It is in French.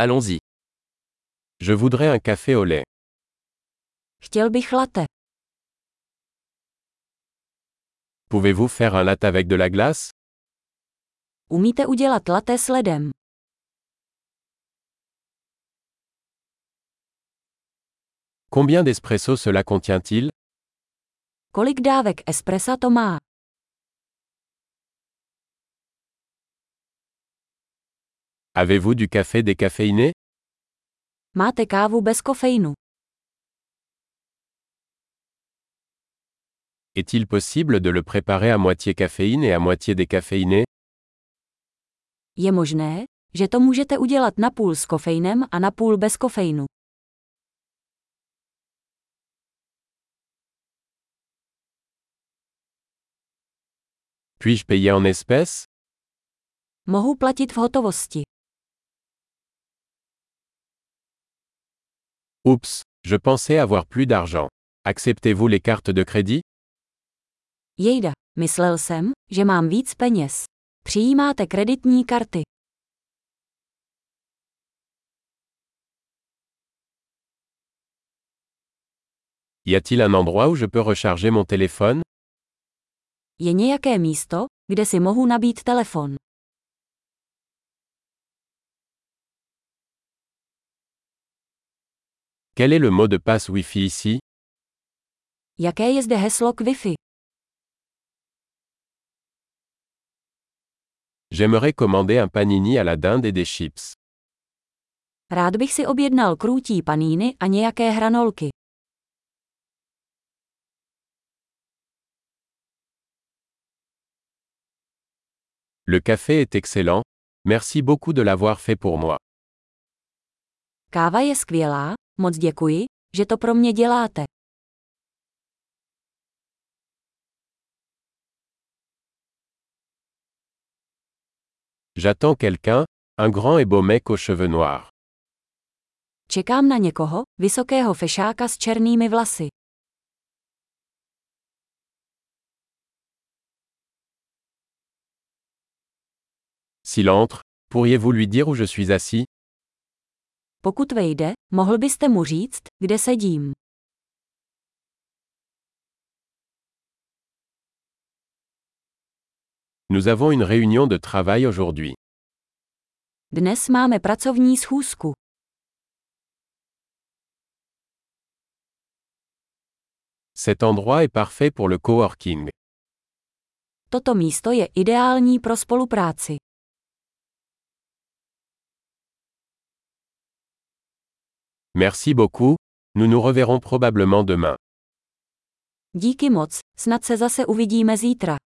Allons-y. Je voudrais un café au lait. Chtěl bych latte. Pouvez-vous faire un latte avec de la glace? Umíte udělat latte s ledem? Combien d'espresso cela contient-il? Kolik dávek espressa to má? Avez-vous du café décaféiné? Máte kávu bez kofeinu. Est-il possible de le préparer à moitié caféine et à moitié décaféiné? Je možné, že to můžete udělat napůl s kofeinem a napůl bez kofeinu. Puis-je payer en espèces? Mohu platit v hotovosti. Oups, je pensais avoir plus d'argent. Acceptez-vous les cartes de crédit? Jejda, myslel jsem, že mám víc peněz. Přijímáte kreditní karty. Y a-t-il un endroit où je peux recharger mon téléphone? Je nějaké místo, kde si mohu nabít telefon. Quel est le mot de passe Wi-Fi ici? Jaké je zde heslo k Wi-Fi? J'aimerais commander un panini à la dinde et des chips. Rád bych si objednal krůtí paníny a nějaké hranolky. Le café est excellent. Merci beaucoup de l'avoir fait pour moi. Káva je skvělá, moc děkuji, že to pro mě děláte. J'attends quelqu'un, un grand et beau mec aux cheveux noirs. Čekám na někoho, vysokého fešáka s černými vlasy. S'il entre, pourriez-vous lui dire où je suis assis Pokud vejde, mohl byste mu říct, kde sedím. Nous avons une réunion de travail aujourd'hui. Dnes máme pracovní schůzku. Cet endroit est parfait pour le coworking. Toto místo je ideální pro spolupráci. Merci beaucoup, nous nous reverrons probablement demain. Díky moc, snad se zase uvidíme zítra.